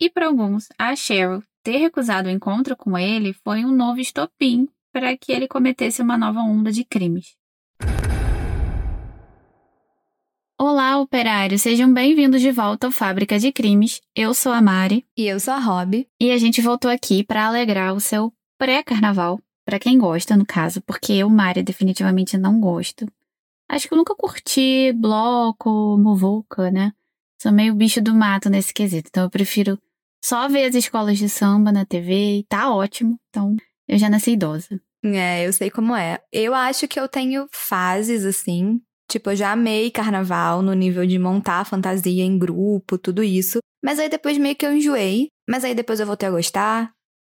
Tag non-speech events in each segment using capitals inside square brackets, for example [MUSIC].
E para alguns, a Cheryl ter recusado o encontro com ele foi um novo estopim para que ele cometesse uma nova onda de crimes. Olá, operários! Sejam bem-vindos de volta ao Fábrica de Crimes. Eu sou a Mari. E eu sou a Rob. E a gente voltou aqui para alegrar o seu pré-carnaval, para quem gosta, no caso, porque eu, Mari, definitivamente não gosto. Acho que eu nunca curti bloco, muvuca, né? Sou meio bicho do mato nesse quesito, então eu prefiro só ver as escolas de samba na TV e tá ótimo. Então, eu já nasci idosa. É, eu sei como é. Eu acho que eu tenho fases assim, Tipo, eu já amei carnaval no nível de montar fantasia em grupo, tudo isso. Mas aí depois meio que eu enjoei. Mas aí depois eu voltei a gostar.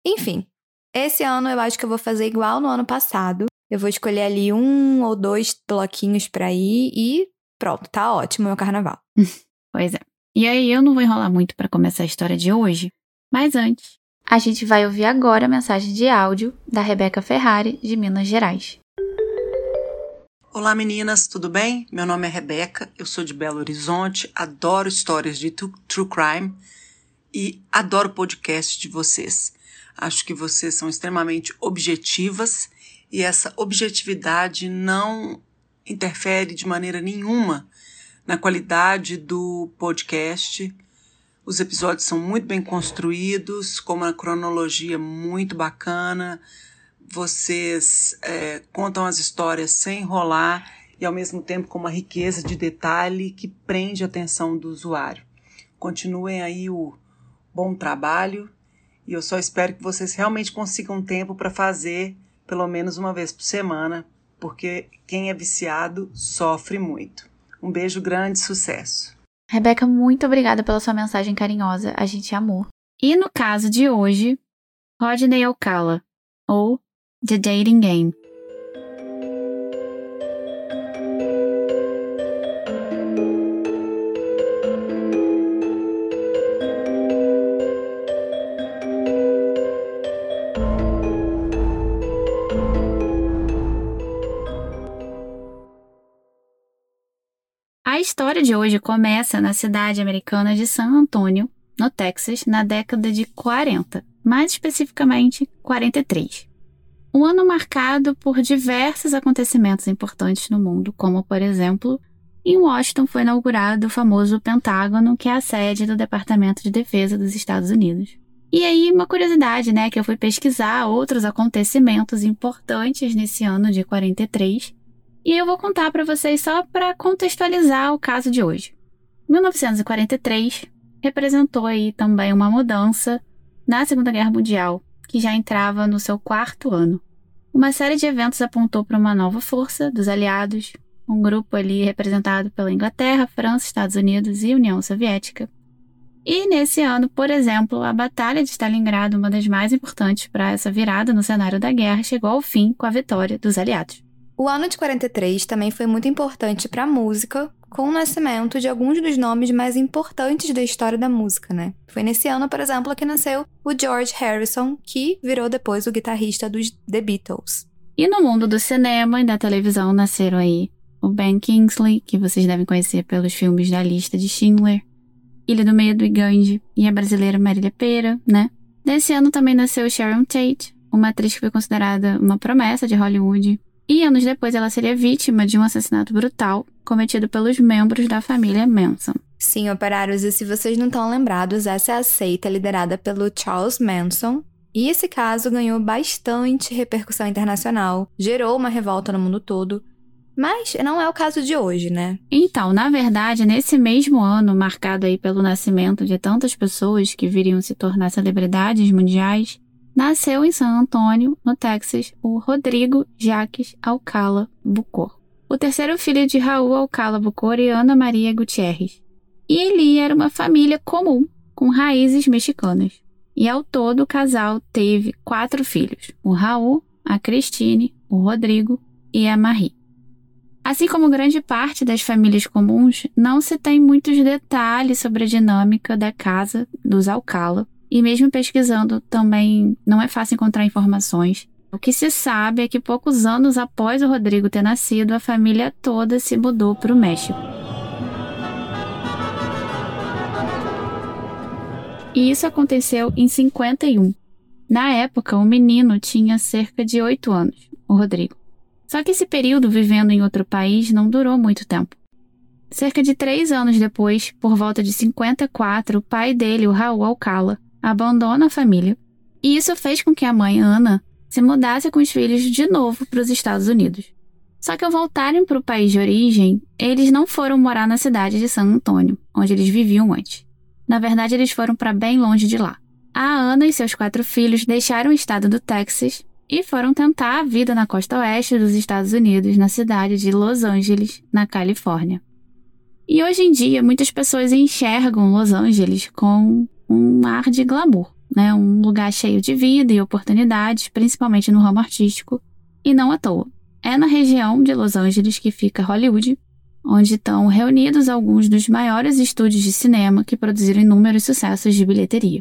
Enfim, esse ano eu acho que eu vou fazer igual no ano passado. Eu vou escolher ali um ou dois bloquinhos pra ir e pronto, tá ótimo meu carnaval. [LAUGHS] pois é. E aí eu não vou enrolar muito para começar a história de hoje. Mas antes, a gente vai ouvir agora a mensagem de áudio da Rebeca Ferrari, de Minas Gerais. Olá meninas, tudo bem? Meu nome é Rebeca, eu sou de Belo Horizonte, adoro histórias de true crime e adoro o podcast de vocês. Acho que vocês são extremamente objetivas e essa objetividade não interfere de maneira nenhuma na qualidade do podcast. Os episódios são muito bem construídos, com uma cronologia muito bacana vocês é, contam as histórias sem enrolar e ao mesmo tempo com uma riqueza de detalhe que prende a atenção do usuário. Continuem aí o bom trabalho e eu só espero que vocês realmente consigam tempo para fazer pelo menos uma vez por semana, porque quem é viciado sofre muito. Um beijo grande, sucesso. Rebeca, muito obrigada pela sua mensagem carinhosa, a gente amou. E no caso de hoje, Rodney Alcala, ou The Dating Game. História de hoje começa na cidade americana de San Antônio, no Texas, na década de 40, mais especificamente 43. Um ano marcado por diversos acontecimentos importantes no mundo, como, por exemplo, em Washington foi inaugurado o famoso Pentágono, que é a sede do Departamento de Defesa dos Estados Unidos. E aí, uma curiosidade, né, que eu fui pesquisar outros acontecimentos importantes nesse ano de 43, e eu vou contar para vocês só para contextualizar o caso de hoje. 1943 representou aí também uma mudança na Segunda Guerra Mundial, que já entrava no seu quarto ano. Uma série de eventos apontou para uma nova força dos aliados, um grupo ali representado pela Inglaterra, França, Estados Unidos e União Soviética. E nesse ano, por exemplo, a Batalha de Stalingrado, uma das mais importantes para essa virada no cenário da guerra, chegou ao fim com a vitória dos aliados. O ano de 43 também foi muito importante para a música, com o nascimento de alguns dos nomes mais importantes da história da música, né? Foi nesse ano, por exemplo, que nasceu o George Harrison, que virou depois o guitarrista dos The Beatles. E no mundo do cinema e da televisão nasceram aí o Ben Kingsley, que vocês devem conhecer pelos filmes da lista de Schindler, Ilha do Medo e Gandhi, e a brasileira Marília Pera, né? Nesse ano também nasceu Sharon Tate, uma atriz que foi considerada uma promessa de Hollywood, e anos depois ela seria vítima de um assassinato brutal cometido pelos membros da família Manson. Sim, operários, e se vocês não estão lembrados, essa é a seita liderada pelo Charles Manson. E esse caso ganhou bastante repercussão internacional, gerou uma revolta no mundo todo. Mas não é o caso de hoje, né? Então, na verdade, nesse mesmo ano, marcado aí pelo nascimento de tantas pessoas que viriam se tornar celebridades mundiais, Nasceu em San Antônio, no Texas, o Rodrigo Jaques Alcala Bucor, o terceiro filho de Raul Alcala Bucor e Ana Maria Gutierrez. E ele era uma família comum, com raízes mexicanas. E ao todo o casal teve quatro filhos: o Raul, a Cristine, o Rodrigo e a Marie. Assim como grande parte das famílias comuns, não se tem muitos detalhes sobre a dinâmica da casa dos Alcala, e mesmo pesquisando também não é fácil encontrar informações. O que se sabe é que poucos anos após o Rodrigo ter nascido, a família toda se mudou para o México. E isso aconteceu em 51. Na época, o menino tinha cerca de 8 anos, o Rodrigo. Só que esse período vivendo em outro país não durou muito tempo. Cerca de três anos depois, por volta de 54, o pai dele, o Raul Alcala, abandona a família, e isso fez com que a mãe, Ana, se mudasse com os filhos de novo para os Estados Unidos. Só que ao voltarem para o país de origem, eles não foram morar na cidade de San Antônio, onde eles viviam antes. Na verdade, eles foram para bem longe de lá. A Ana e seus quatro filhos deixaram o estado do Texas e foram tentar a vida na costa oeste dos Estados Unidos, na cidade de Los Angeles, na Califórnia. E hoje em dia, muitas pessoas enxergam Los Angeles com um ar de glamour, né? Um lugar cheio de vida e oportunidades, principalmente no ramo artístico, e não à toa. É na região de Los Angeles que fica Hollywood, onde estão reunidos alguns dos maiores estúdios de cinema que produziram inúmeros sucessos de bilheteria.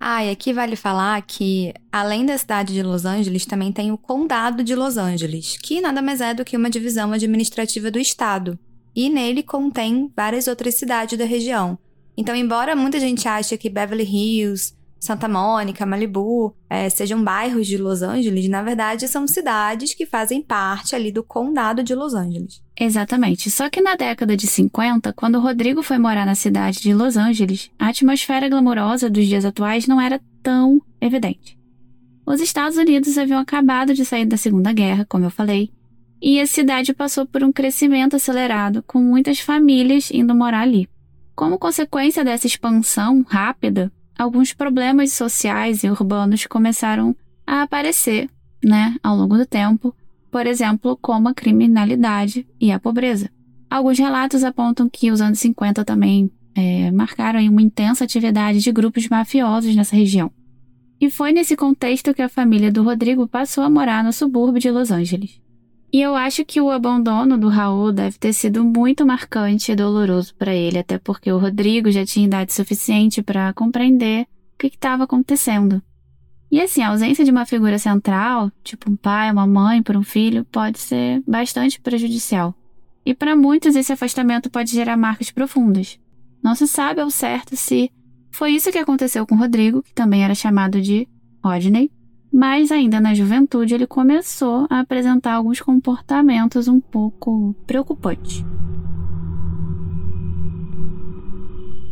Ah, e aqui vale falar que, além da cidade de Los Angeles, também tem o Condado de Los Angeles, que nada mais é do que uma divisão administrativa do estado, e nele contém várias outras cidades da região. Então, embora muita gente ache que Beverly Hills, Santa Mônica, Malibu, é, sejam bairros de Los Angeles, na verdade são cidades que fazem parte ali do condado de Los Angeles. Exatamente. Só que na década de 50, quando o Rodrigo foi morar na cidade de Los Angeles, a atmosfera glamourosa dos dias atuais não era tão evidente. Os Estados Unidos haviam acabado de sair da Segunda Guerra, como eu falei, e a cidade passou por um crescimento acelerado, com muitas famílias indo morar ali. Como consequência dessa expansão rápida, alguns problemas sociais e urbanos começaram a aparecer, né, ao longo do tempo, por exemplo, como a criminalidade e a pobreza. Alguns relatos apontam que os anos 50 também é, marcaram uma intensa atividade de grupos mafiosos nessa região. E foi nesse contexto que a família do Rodrigo passou a morar no subúrbio de Los Angeles. E eu acho que o abandono do Raul deve ter sido muito marcante e doloroso para ele, até porque o Rodrigo já tinha idade suficiente para compreender o que estava acontecendo. E assim, a ausência de uma figura central, tipo um pai, uma mãe para um filho, pode ser bastante prejudicial. E para muitos esse afastamento pode gerar marcas profundas. Não se sabe ao certo se foi isso que aconteceu com Rodrigo, que também era chamado de Rodney, mas ainda na juventude ele começou a apresentar alguns comportamentos um pouco preocupantes.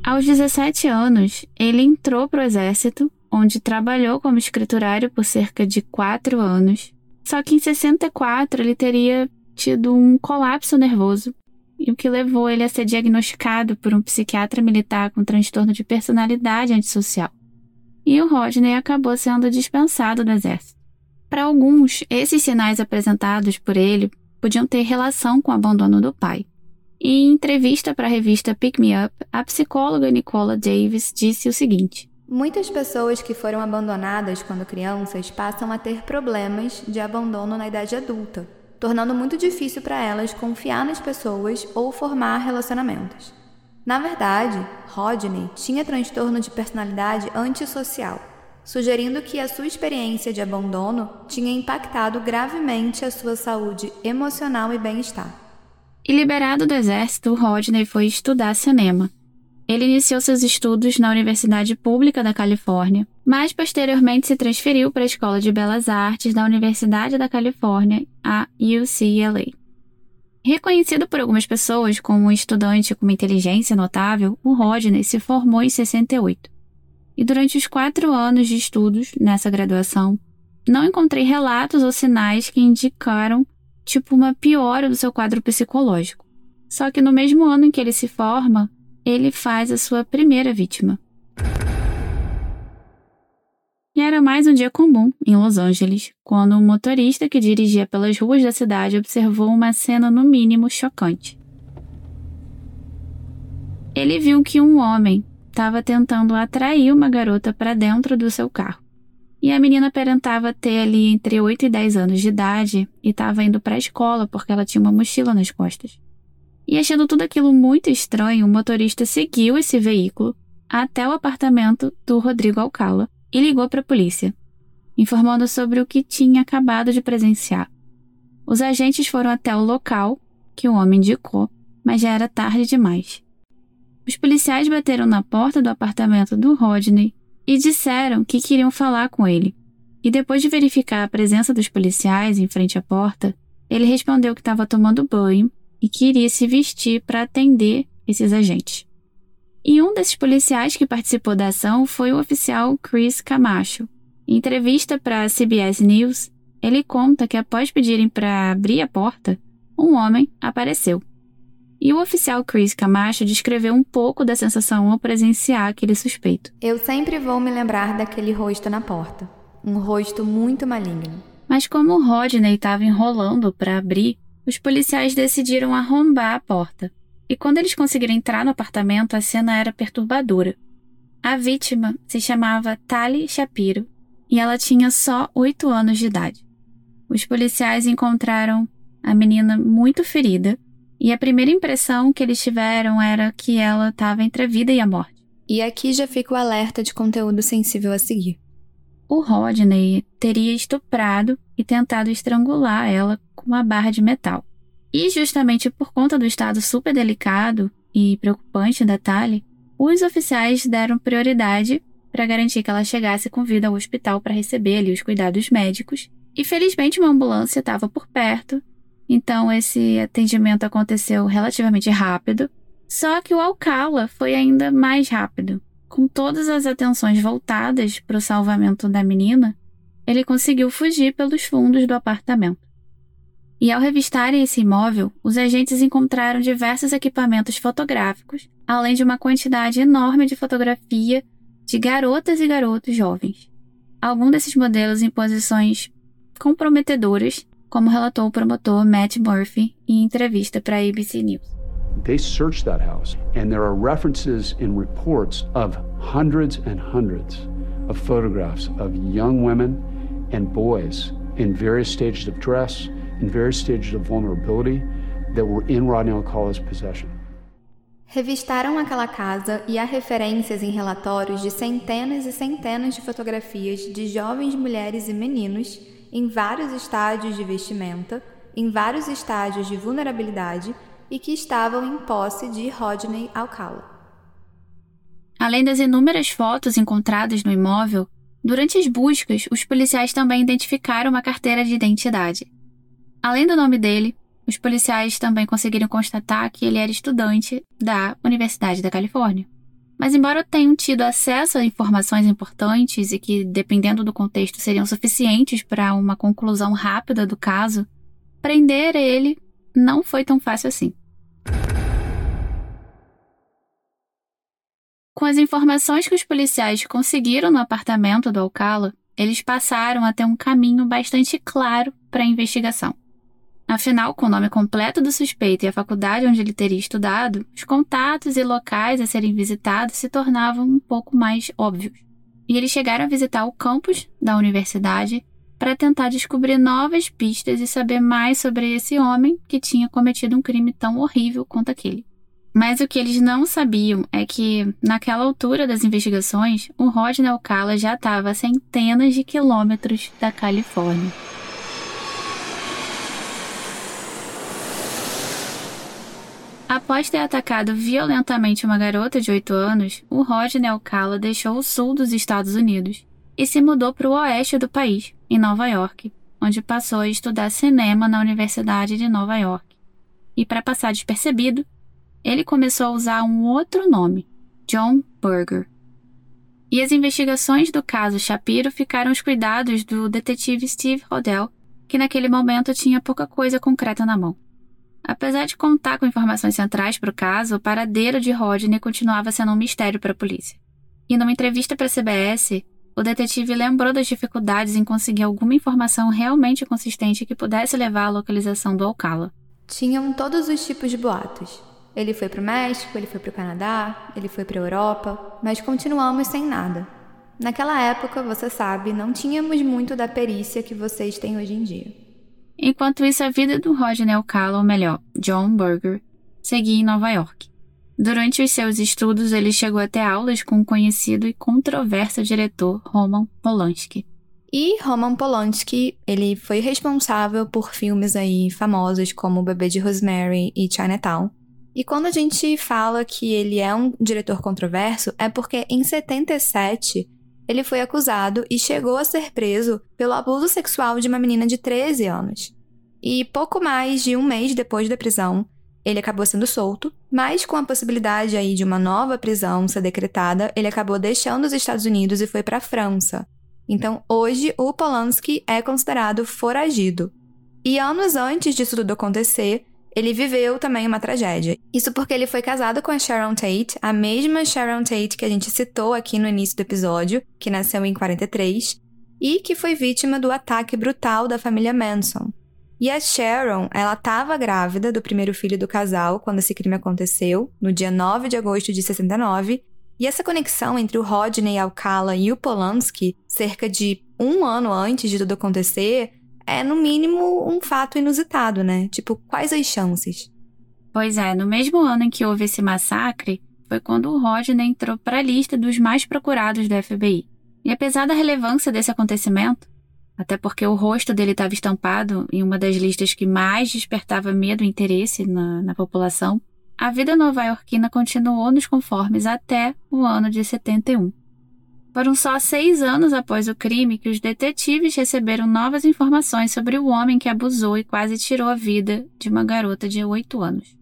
Aos 17 anos, ele entrou para o exército, onde trabalhou como escriturário por cerca de 4 anos. Só que em 64 ele teria tido um colapso nervoso, e o que levou ele a ser diagnosticado por um psiquiatra militar com transtorno de personalidade antissocial e o Rodney acabou sendo dispensado do exército. Para alguns, esses sinais apresentados por ele podiam ter relação com o abandono do pai. Em entrevista para a revista Pick Me Up, a psicóloga Nicola Davis disse o seguinte: Muitas pessoas que foram abandonadas quando crianças passam a ter problemas de abandono na idade adulta, tornando muito difícil para elas confiar nas pessoas ou formar relacionamentos. Na verdade, Rodney tinha transtorno de personalidade antissocial, sugerindo que a sua experiência de abandono tinha impactado gravemente a sua saúde emocional e bem-estar. E liberado do exército, Rodney foi estudar cinema. Ele iniciou seus estudos na Universidade Pública da Califórnia, mas posteriormente se transferiu para a Escola de Belas Artes da Universidade da Califórnia, a UCLA. Reconhecido por algumas pessoas como um estudante com uma inteligência notável, o Rodney se formou em 68. E durante os quatro anos de estudos nessa graduação, não encontrei relatos ou sinais que indicaram, tipo, uma piora do seu quadro psicológico. Só que no mesmo ano em que ele se forma, ele faz a sua primeira vítima. E era mais um dia comum em Los Angeles, quando um motorista que dirigia pelas ruas da cidade observou uma cena no mínimo chocante. Ele viu que um homem estava tentando atrair uma garota para dentro do seu carro. E a menina aparentava ter ali entre 8 e 10 anos de idade e estava indo para a escola porque ela tinha uma mochila nas costas. E achando tudo aquilo muito estranho, o motorista seguiu esse veículo até o apartamento do Rodrigo Alcala e ligou para a polícia, informando sobre o que tinha acabado de presenciar. Os agentes foram até o local que o homem indicou, mas já era tarde demais. Os policiais bateram na porta do apartamento do Rodney e disseram que queriam falar com ele. E depois de verificar a presença dos policiais em frente à porta, ele respondeu que estava tomando banho e queria se vestir para atender esses agentes. E um desses policiais que participou da ação foi o oficial Chris Camacho. Em entrevista para a CBS News, ele conta que após pedirem para abrir a porta, um homem apareceu. E o oficial Chris Camacho descreveu um pouco da sensação ao presenciar aquele suspeito. Eu sempre vou me lembrar daquele rosto na porta. Um rosto muito maligno. Mas como o Rodney estava enrolando para abrir, os policiais decidiram arrombar a porta. E quando eles conseguiram entrar no apartamento, a cena era perturbadora. A vítima se chamava Tali Shapiro e ela tinha só oito anos de idade. Os policiais encontraram a menina muito ferida e a primeira impressão que eles tiveram era que ela estava entre a vida e a morte. E aqui já fica o alerta de conteúdo sensível a seguir. O Rodney teria estuprado e tentado estrangular ela com uma barra de metal. E justamente por conta do estado super delicado e preocupante da Tali, os oficiais deram prioridade para garantir que ela chegasse com vida ao hospital para receber ali os cuidados médicos. E felizmente uma ambulância estava por perto então esse atendimento aconteceu relativamente rápido. Só que o Alcala foi ainda mais rápido. Com todas as atenções voltadas para o salvamento da menina, ele conseguiu fugir pelos fundos do apartamento. E ao revistarem esse imóvel, os agentes encontraram diversos equipamentos fotográficos, além de uma quantidade enorme de fotografia de garotas e garotos jovens. Alguns desses modelos em posições comprometedoras como relatou o promotor Matt Murphy em entrevista para a ABC News. They searched that house, and there are references in reports of hundreds and hundreds of photographs of young women and boys in various stages of dress, in various stages of vulnerability that were in Rodney Alcala's possession. Revistaram aquela casa e há referências em relatórios de centenas e centenas de fotografias de jovens mulheres e meninos em vários estádios de vestimenta, em vários estágios de vulnerabilidade e que estavam em posse de Rodney Alcala. Além das inúmeras fotos encontradas no imóvel, durante as buscas, os policiais também identificaram uma carteira de identidade. Além do nome dele, os policiais também conseguiram constatar que ele era estudante da Universidade da Califórnia. Mas, embora tenham tido acesso a informações importantes e que, dependendo do contexto, seriam suficientes para uma conclusão rápida do caso, prender ele não foi tão fácil assim. Com as informações que os policiais conseguiram no apartamento do Alcala, eles passaram a ter um caminho bastante claro para a investigação. Afinal, com o nome completo do suspeito e a faculdade onde ele teria estudado, os contatos e locais a serem visitados se tornavam um pouco mais óbvios. E eles chegaram a visitar o campus da universidade para tentar descobrir novas pistas e saber mais sobre esse homem que tinha cometido um crime tão horrível quanto aquele. Mas o que eles não sabiam é que, naquela altura das investigações, o Rodney Alcala já estava a centenas de quilômetros da Califórnia. Após ter atacado violentamente uma garota de 8 anos, o Rodney Alcala deixou o sul dos Estados Unidos e se mudou para o oeste do país, em Nova York, onde passou a estudar cinema na Universidade de Nova York. E para passar despercebido, ele começou a usar um outro nome, John Burger. E as investigações do caso Shapiro ficaram aos cuidados do detetive Steve Rodell, que naquele momento tinha pouca coisa concreta na mão. Apesar de contar com informações centrais para o caso, o paradeiro de Rodney continuava sendo um mistério para a polícia. E numa entrevista para a CBS, o detetive lembrou das dificuldades em conseguir alguma informação realmente consistente que pudesse levar à localização do Alcala. Tinham todos os tipos de boatos. Ele foi para o México, ele foi para o Canadá, ele foi para a Europa, mas continuamos sem nada. Naquela época, você sabe, não tínhamos muito da perícia que vocês têm hoje em dia. Enquanto isso, a vida do Rodney Alcala, ou melhor, John Burger, seguia em Nova York. Durante os seus estudos, ele chegou a ter aulas com o conhecido e controverso diretor Roman Polanski. E Roman Polanski, ele foi responsável por filmes aí famosos como O Bebê de Rosemary e Chinatown. E quando a gente fala que ele é um diretor controverso, é porque em 77 ele foi acusado e chegou a ser preso pelo abuso sexual de uma menina de 13 anos. E pouco mais de um mês depois da prisão, ele acabou sendo solto, mas com a possibilidade aí de uma nova prisão ser decretada, ele acabou deixando os Estados Unidos e foi para a França. Então, hoje, o Polanski é considerado foragido. E anos antes disso tudo acontecer, ele viveu também uma tragédia. Isso porque ele foi casado com a Sharon Tate, a mesma Sharon Tate que a gente citou aqui no início do episódio, que nasceu em 43, e que foi vítima do ataque brutal da família Manson. E a Sharon, ela estava grávida do primeiro filho do casal quando esse crime aconteceu, no dia 9 de agosto de 69. E essa conexão entre o Rodney Alcala e o Polanski, cerca de um ano antes de tudo acontecer, é no mínimo um fato inusitado, né? Tipo, quais as chances? Pois é, no mesmo ano em que houve esse massacre, foi quando o Rodney entrou para a lista dos mais procurados do FBI. E apesar da relevância desse acontecimento, até porque o rosto dele estava estampado em uma das listas que mais despertava medo e interesse na, na população. A vida nova-iorquina continuou nos conformes até o ano de 71. Foram só seis anos após o crime que os detetives receberam novas informações sobre o homem que abusou e quase tirou a vida de uma garota de oito anos.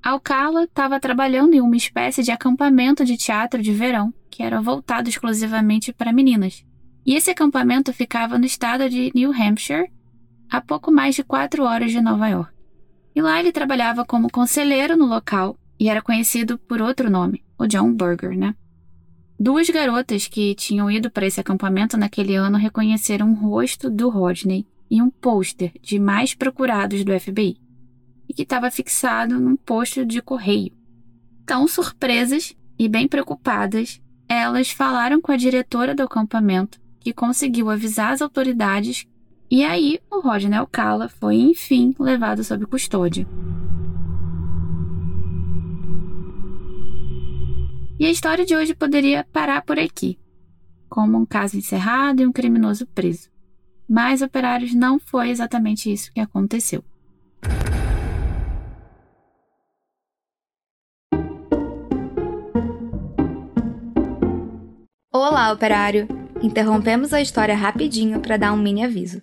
Alcala estava trabalhando em uma espécie de acampamento de teatro de verão que era voltado exclusivamente para meninas. E esse acampamento ficava no estado de New Hampshire, a pouco mais de quatro horas de Nova York. E lá ele trabalhava como conselheiro no local e era conhecido por outro nome, o John Burger, né? Duas garotas que tinham ido para esse acampamento naquele ano reconheceram o rosto do Rodney e um pôster de mais procurados do FBI, e que estava fixado num posto de correio. Tão surpresas e bem preocupadas, elas falaram com a diretora do acampamento que conseguiu avisar as autoridades e aí o Rodney Alcala foi enfim levado sob custódia. E a história de hoje poderia parar por aqui, como um caso encerrado e um criminoso preso. Mas operários não foi exatamente isso que aconteceu. Olá, operário! Interrompemos a história rapidinho para dar um mini aviso.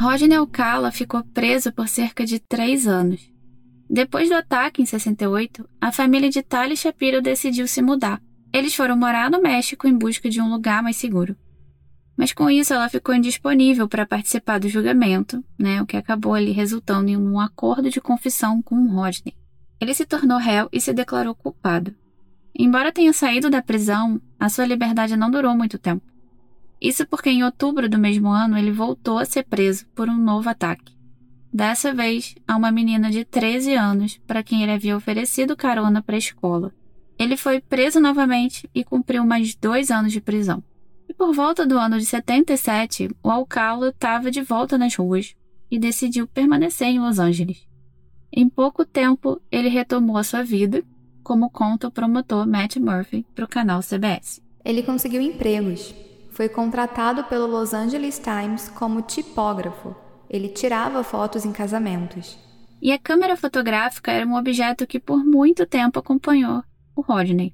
Rodney Alcala ficou preso por cerca de três anos. Depois do ataque em 68, a família de Tali Shapiro decidiu se mudar. Eles foram morar no México em busca de um lugar mais seguro. Mas com isso ela ficou indisponível para participar do julgamento, né, o que acabou ali resultando em um acordo de confissão com Rodney. Ele se tornou réu e se declarou culpado. Embora tenha saído da prisão, a sua liberdade não durou muito tempo. Isso porque em outubro do mesmo ano ele voltou a ser preso por um novo ataque. Dessa vez a uma menina de 13 anos para quem ele havia oferecido carona para a escola. Ele foi preso novamente e cumpriu mais dois anos de prisão. E por volta do ano de 77, o Alcala estava de volta nas ruas e decidiu permanecer em Los Angeles. Em pouco tempo, ele retomou a sua vida, como conta o promotor Matt Murphy para o canal CBS. Ele conseguiu empregos, foi contratado pelo Los Angeles Times como tipógrafo. Ele tirava fotos em casamentos. E a câmera fotográfica era um objeto que por muito tempo acompanhou o Rodney.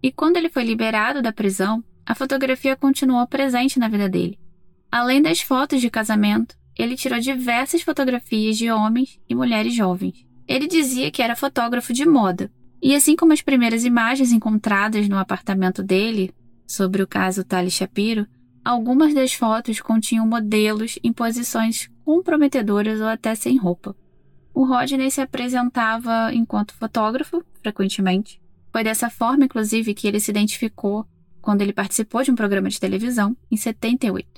E quando ele foi liberado da prisão, a fotografia continuou presente na vida dele. Além das fotos de casamento, ele tirou diversas fotografias de homens e mulheres jovens. Ele dizia que era fotógrafo de moda. E assim como as primeiras imagens encontradas no apartamento dele, sobre o caso Tali Shapiro, algumas das fotos continham modelos em posições comprometedoras ou até sem roupa. O Rodney se apresentava enquanto fotógrafo, frequentemente. Foi dessa forma, inclusive, que ele se identificou quando ele participou de um programa de televisão em 78.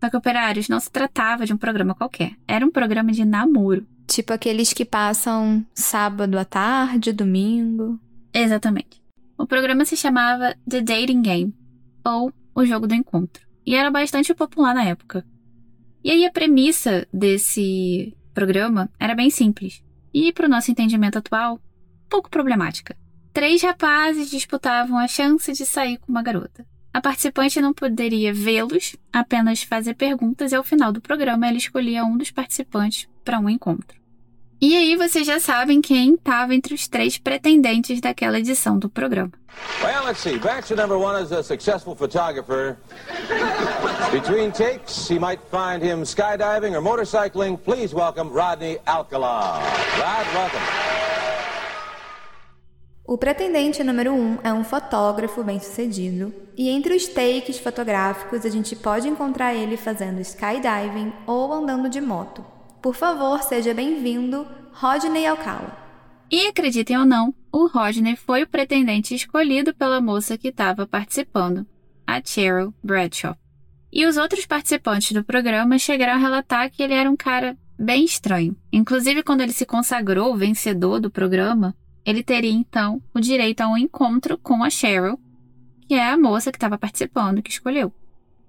Só que Operários não se tratava de um programa qualquer, era um programa de namoro. Tipo aqueles que passam sábado à tarde, domingo. Exatamente. O programa se chamava The Dating Game, ou O Jogo do Encontro, e era bastante popular na época. E aí a premissa desse programa era bem simples, e para o nosso entendimento atual, pouco problemática. Três rapazes disputavam a chance de sair com uma garota. A participante não poderia vê-los, apenas fazer perguntas e ao final do programa ela escolhia um dos participantes para um encontro. E aí vocês já sabem quem estava entre os três pretendentes daquela edição do programa. Let's see. Bachelor number one is a successful photographer. Between takes, he might find him skydiving or motorcycling. Please welcome Rodney Alcala. Rod, welcome. O pretendente número um é um fotógrafo bem-sucedido, e entre os takes fotográficos a gente pode encontrar ele fazendo skydiving ou andando de moto. Por favor, seja bem-vindo, Rodney Alcala. E acreditem ou não, o Rodney foi o pretendente escolhido pela moça que estava participando, a Cheryl Bradshaw. E os outros participantes do programa chegaram a relatar que ele era um cara bem estranho. Inclusive, quando ele se consagrou vencedor do programa, ele teria então o direito a um encontro com a Cheryl, que é a moça que estava participando, que escolheu.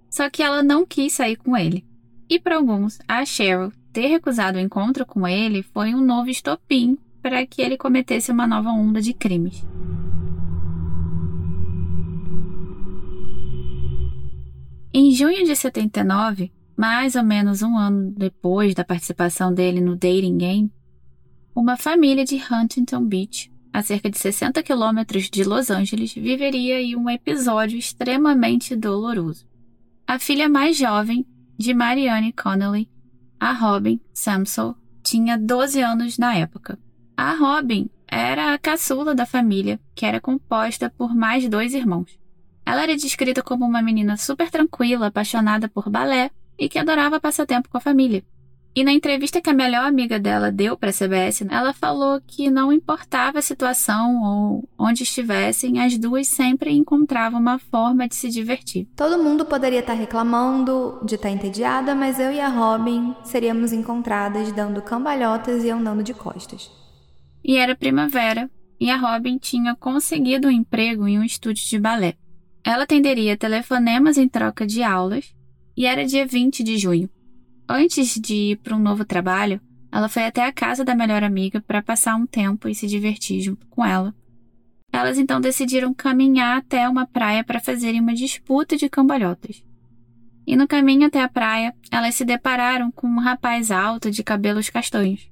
Só que ela não quis sair com ele. E para alguns, a Cheryl ter recusado o encontro com ele foi um novo estopim para que ele cometesse uma nova onda de crimes. Em junho de 79, mais ou menos um ano depois da participação dele no dating game, uma família de Huntington Beach, a cerca de 60 quilômetros de Los Angeles, viveria em um episódio extremamente doloroso. A filha mais jovem de Marianne Connolly a Robin Samson tinha 12 anos na época. A Robin era a caçula da família, que era composta por mais dois irmãos. Ela era descrita como uma menina super tranquila, apaixonada por balé e que adorava passar tempo com a família. E na entrevista que a melhor amiga dela deu para a CBS, ela falou que não importava a situação ou onde estivessem, as duas sempre encontravam uma forma de se divertir. Todo mundo poderia estar reclamando de estar entediada, mas eu e a Robin seríamos encontradas dando cambalhotas e andando de costas. E era primavera, e a Robin tinha conseguido um emprego em um estúdio de balé. Ela atenderia telefonemas em troca de aulas, e era dia 20 de junho. Antes de ir para um novo trabalho, ela foi até a casa da melhor amiga para passar um tempo e se divertir junto com ela. Elas então decidiram caminhar até uma praia para fazerem uma disputa de cambalhotas. E no caminho até a praia, elas se depararam com um rapaz alto de cabelos castanhos.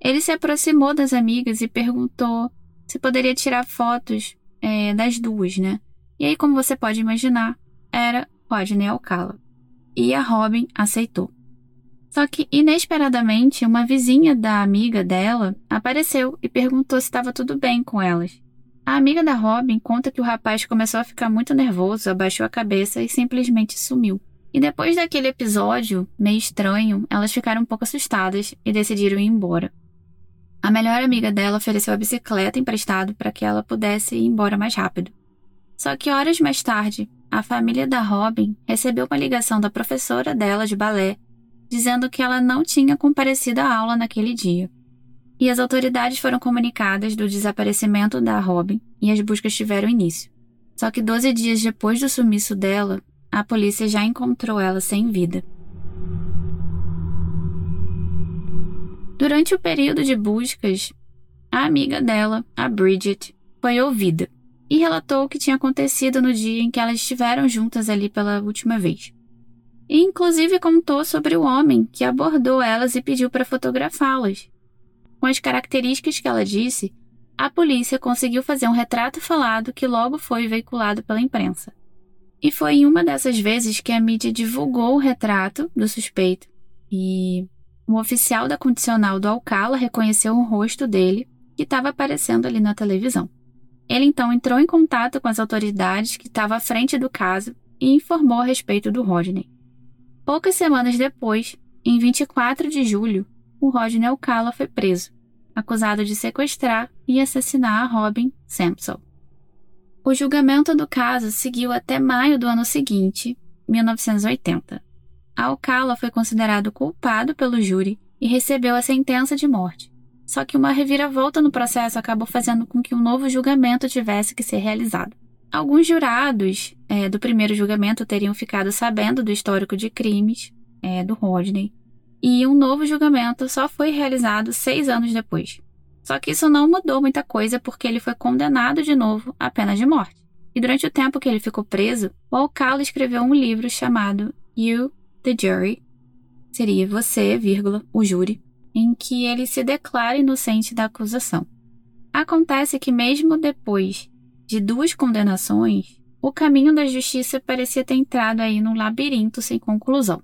Ele se aproximou das amigas e perguntou se poderia tirar fotos é, das duas, né? E aí, como você pode imaginar, era Rodney Alcala. E a Robin aceitou. Só que, inesperadamente, uma vizinha da amiga dela apareceu e perguntou se estava tudo bem com elas. A amiga da Robin conta que o rapaz começou a ficar muito nervoso, abaixou a cabeça e simplesmente sumiu. E depois daquele episódio meio estranho, elas ficaram um pouco assustadas e decidiram ir embora. A melhor amiga dela ofereceu a bicicleta emprestado para que ela pudesse ir embora mais rápido. Só que horas mais tarde, a família da Robin recebeu uma ligação da professora dela de balé dizendo que ela não tinha comparecido à aula naquele dia. E as autoridades foram comunicadas do desaparecimento da Robin e as buscas tiveram início. Só que 12 dias depois do sumiço dela, a polícia já encontrou ela sem vida. Durante o período de buscas, a amiga dela, a Bridget, foi ouvida e relatou o que tinha acontecido no dia em que elas estiveram juntas ali pela última vez e inclusive contou sobre o homem que abordou elas e pediu para fotografá-las. Com as características que ela disse, a polícia conseguiu fazer um retrato falado que logo foi veiculado pela imprensa. E foi em uma dessas vezes que a mídia divulgou o retrato do suspeito e um oficial da condicional do Alcala reconheceu o rosto dele que estava aparecendo ali na televisão. Ele então entrou em contato com as autoridades que estavam à frente do caso e informou a respeito do Rodney. Poucas semanas depois, em 24 de julho, o Rodney Alcala foi preso, acusado de sequestrar e assassinar a Robin Sampson. O julgamento do caso seguiu até maio do ano seguinte, 1980. Alcala foi considerado culpado pelo júri e recebeu a sentença de morte. Só que uma reviravolta no processo acabou fazendo com que um novo julgamento tivesse que ser realizado. Alguns jurados é, do primeiro julgamento teriam ficado sabendo do histórico de crimes é, do Rodney, e um novo julgamento só foi realizado seis anos depois. Só que isso não mudou muita coisa porque ele foi condenado de novo à pena de morte. E durante o tempo que ele ficou preso, o Alcala escreveu um livro chamado You, the Jury, seria você, vírgula, o júri, em que ele se declara inocente da acusação. Acontece que mesmo depois de duas condenações, o caminho da justiça parecia ter entrado aí num labirinto sem conclusão.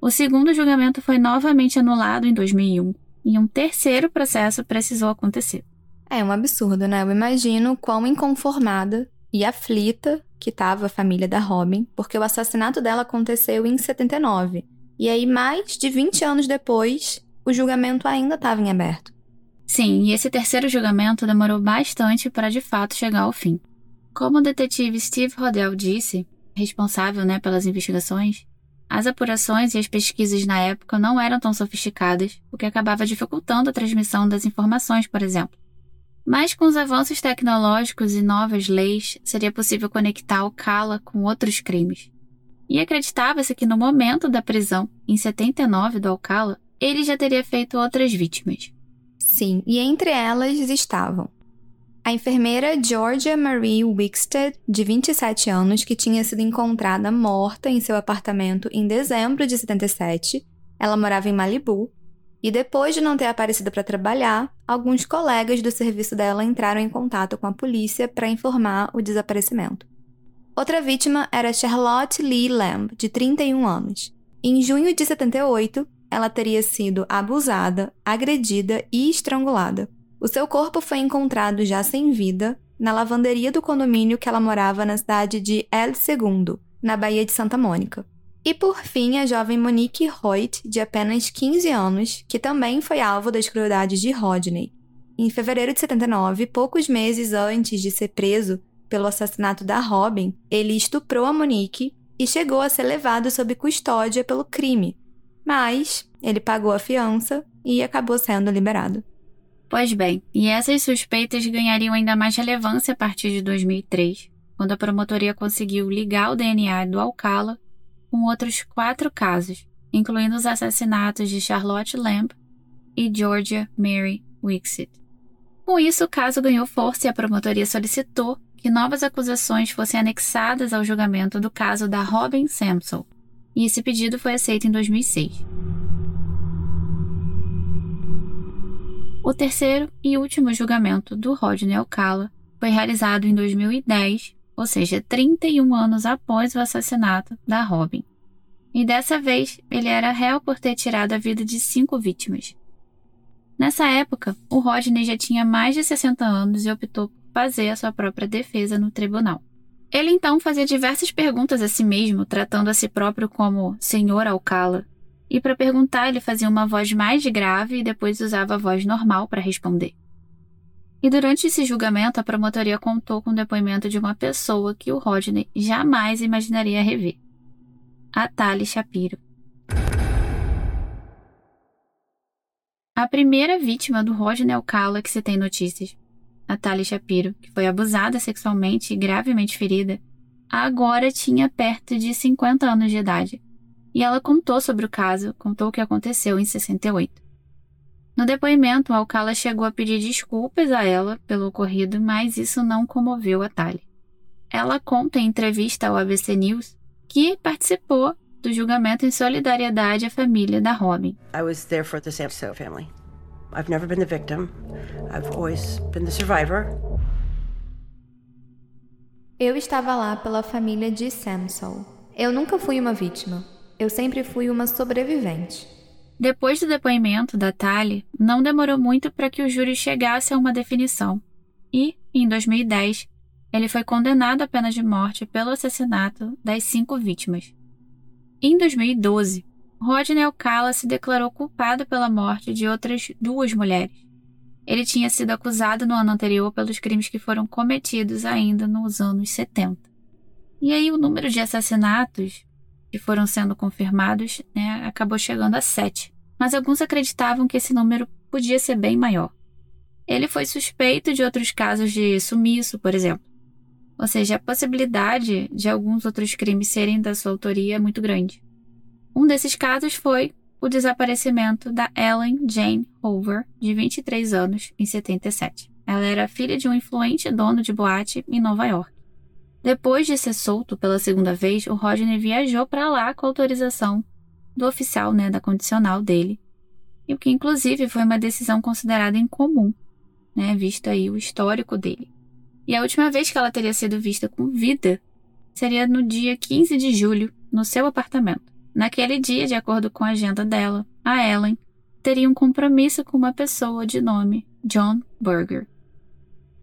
O segundo julgamento foi novamente anulado em 2001 e um terceiro processo precisou acontecer. É um absurdo, né? Eu imagino quão inconformada e aflita que estava a família da Robin, porque o assassinato dela aconteceu em 79. E aí, mais de 20 anos depois, o julgamento ainda estava em aberto. Sim, e esse terceiro julgamento demorou bastante para de fato chegar ao fim. Como o detetive Steve Rodell disse, responsável né, pelas investigações, as apurações e as pesquisas na época não eram tão sofisticadas, o que acabava dificultando a transmissão das informações, por exemplo. Mas com os avanços tecnológicos e novas leis, seria possível conectar o com outros crimes. E acreditava-se que no momento da prisão, em 79 do Alcala, ele já teria feito outras vítimas. Sim, e entre elas estavam a enfermeira Georgia Marie Wickstead, de 27 anos, que tinha sido encontrada morta em seu apartamento em dezembro de 77. Ela morava em Malibu. E depois de não ter aparecido para trabalhar, alguns colegas do serviço dela entraram em contato com a polícia para informar o desaparecimento. Outra vítima era Charlotte Lee Lamb, de 31 anos. Em junho de 78, ela teria sido abusada, agredida e estrangulada. O seu corpo foi encontrado já sem vida na lavanderia do condomínio que ela morava na cidade de El Segundo, na Baía de Santa Mônica. E por fim, a jovem Monique Hoyt, de apenas 15 anos, que também foi alvo das crueldades de Rodney. Em fevereiro de 79, poucos meses antes de ser preso pelo assassinato da Robin, ele estuprou a Monique e chegou a ser levado sob custódia pelo crime, mas ele pagou a fiança e acabou sendo liberado. Pois bem, e essas suspeitas ganhariam ainda mais relevância a partir de 2003, quando a promotoria conseguiu ligar o DNA do Alcala com outros quatro casos, incluindo os assassinatos de Charlotte Lamb e Georgia Mary Wixit. Com isso, o caso ganhou força e a promotoria solicitou que novas acusações fossem anexadas ao julgamento do caso da Robin Sampson, e esse pedido foi aceito em 2006. O terceiro e último julgamento do Rodney Alcala foi realizado em 2010, ou seja, 31 anos após o assassinato da Robin. E dessa vez ele era réu por ter tirado a vida de cinco vítimas. Nessa época, o Rodney já tinha mais de 60 anos e optou por fazer a sua própria defesa no tribunal. Ele então fazia diversas perguntas a si mesmo, tratando a si próprio como Senhor Alcala. E para perguntar, ele fazia uma voz mais grave e depois usava a voz normal para responder. E durante esse julgamento, a promotoria contou com o depoimento de uma pessoa que o Rodney jamais imaginaria rever. A Tali Shapiro. A primeira vítima do Rodney Alcala que se tem notícias a Tali Shapiro, que foi abusada sexualmente e gravemente ferida, agora tinha perto de 50 anos de idade. E ela contou sobre o caso, contou o que aconteceu em 68. No depoimento, Alcala chegou a pedir desculpas a ela pelo ocorrido, mas isso não comoveu a Tali. Ela conta em entrevista ao ABC News que participou do julgamento em solidariedade à família da Robin. I was there for the Sampson family. I've never been the victim. I've always been the survivor. Eu estava lá pela família de Samson. Eu nunca fui uma vítima. Eu sempre fui uma sobrevivente. Depois do depoimento da Tali, não demorou muito para que o júri chegasse a uma definição. E, em 2010 ele foi condenado à pena de morte pelo assassinato das cinco vítimas. Em 2012, Rodney Alcala se declarou culpado pela morte de outras duas mulheres. Ele tinha sido acusado no ano anterior pelos crimes que foram cometidos ainda nos anos 70. E aí o número de assassinatos que foram sendo confirmados né, acabou chegando a sete. Mas alguns acreditavam que esse número podia ser bem maior. Ele foi suspeito de outros casos de sumiço, por exemplo. Ou seja, a possibilidade de alguns outros crimes serem da sua autoria é muito grande. Um desses casos foi o desaparecimento da Ellen Jane Hoover, de 23 anos, em 77. Ela era filha de um influente dono de boate em Nova York. Depois de ser solto pela segunda vez, o Rodney viajou para lá com autorização do oficial, né, da condicional dele, e o que inclusive foi uma decisão considerada incomum, né, visto aí o histórico dele. E a última vez que ela teria sido vista com vida seria no dia 15 de julho, no seu apartamento. Naquele dia, de acordo com a agenda dela, a Ellen teria um compromisso com uma pessoa de nome John Burger.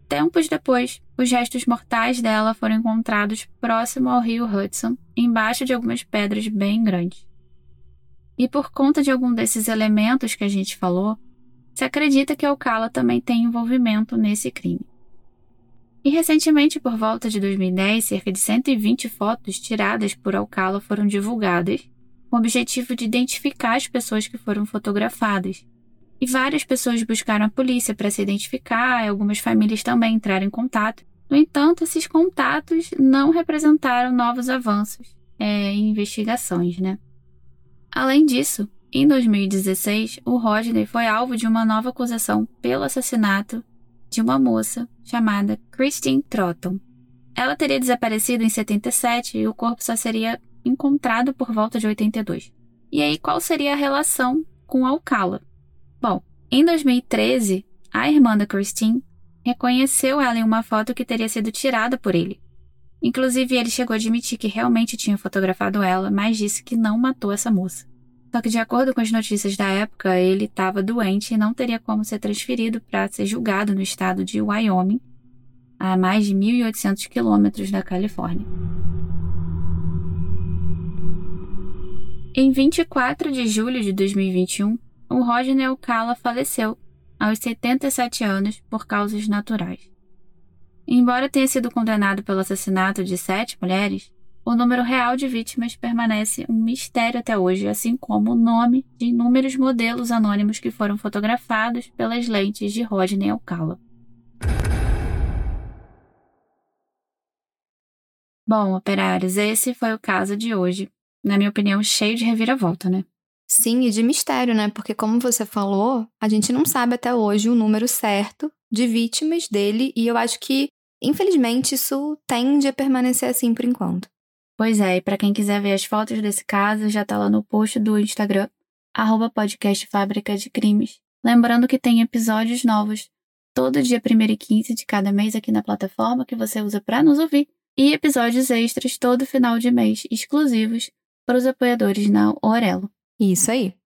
Tempos depois, os restos mortais dela foram encontrados próximo ao rio Hudson, embaixo de algumas pedras bem grandes. E por conta de algum desses elementos que a gente falou, se acredita que Alcala também tem envolvimento nesse crime. E recentemente, por volta de 2010, cerca de 120 fotos tiradas por Alcala foram divulgadas, com o objetivo de identificar as pessoas que foram fotografadas. E várias pessoas buscaram a polícia para se identificar, e algumas famílias também entraram em contato. No entanto, esses contatos não representaram novos avanços é, em investigações, né? Além disso, em 2016, o Rodney foi alvo de uma nova acusação pelo assassinato de uma moça chamada Christine Trotton. Ela teria desaparecido em 77 e o corpo só seria encontrado por volta de 82. E aí, qual seria a relação com Alcala? Bom, em 2013, a irmã da Christine reconheceu ela em uma foto que teria sido tirada por ele. Inclusive, ele chegou a admitir que realmente tinha fotografado ela, mas disse que não matou essa moça. Só que, de acordo com as notícias da época, ele estava doente e não teria como ser transferido para ser julgado no estado de Wyoming, a mais de 1.800 quilômetros da Califórnia. Em 24 de julho de 2021, o Rodney Alcala faleceu aos 77 anos por causas naturais. Embora tenha sido condenado pelo assassinato de sete mulheres, o número real de vítimas permanece um mistério até hoje, assim como o nome de inúmeros modelos anônimos que foram fotografados pelas lentes de Rodney Alcala. Bom, operários, esse foi o caso de hoje. Na minha opinião, cheio de reviravolta, né? Sim, e de mistério, né? Porque, como você falou, a gente não sabe até hoje o número certo de vítimas dele, e eu acho que, infelizmente, isso tende a permanecer assim por enquanto. Pois é, e para quem quiser ver as fotos desse caso, já tá lá no post do Instagram, arroba podcast Fábrica de Crimes. Lembrando que tem episódios novos todo dia 1 e 15 de cada mês aqui na plataforma que você usa para nos ouvir, e episódios extras todo final de mês, exclusivos para os apoiadores na Orelo. Isso aí.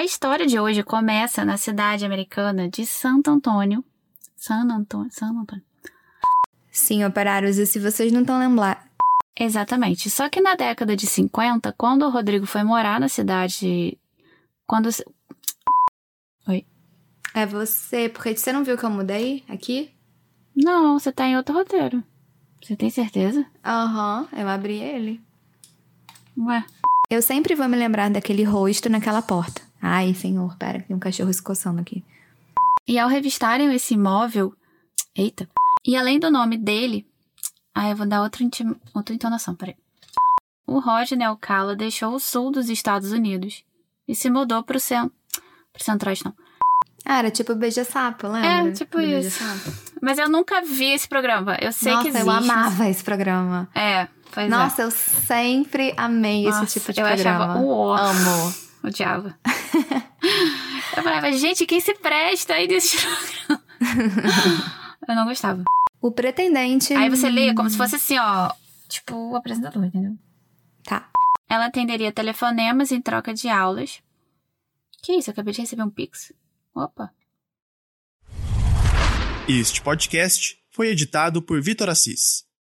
A história de hoje começa na cidade americana de Santo Antônio. San Antônio. San Antônio. Sim, operários, e se vocês não estão lembrando. Exatamente. Só que na década de 50, quando o Rodrigo foi morar na cidade. Quando. Oi. É você, porque você não viu que eu mudei aqui? Não, você tá em outro roteiro. Você tem certeza? Aham, uhum, eu abri ele. Ué. Eu sempre vou me lembrar daquele rosto naquela porta. Ai, senhor, pera, tem um cachorro escoçando aqui. E ao revistarem esse imóvel. Eita. E além do nome dele, ah, eu vou dar outra, outra entonação, peraí. O Rodney Alcala deixou o sul dos Estados Unidos e se mudou pro centro. Pro centro-oeste, não. Ah, era tipo Beija-Sapo, lembra? É, tipo isso. Mas eu nunca vi esse programa. Eu sei Nossa, que existe. eu amava esse programa. É, pois Nossa, é. eu sempre amei Nossa, esse tipo de eu programa. achava o Amo. Odiava. [LAUGHS] Eu falava, gente, quem se presta aí desse programa? [LAUGHS] Eu não gostava. O pretendente. Aí você lê como se fosse assim, ó. Tipo, o apresentador, entendeu? Tá. Ela atenderia telefonemas em troca de aulas. Que isso? Eu acabei de receber um pix. Opa. Este podcast foi editado por Vitor Assis.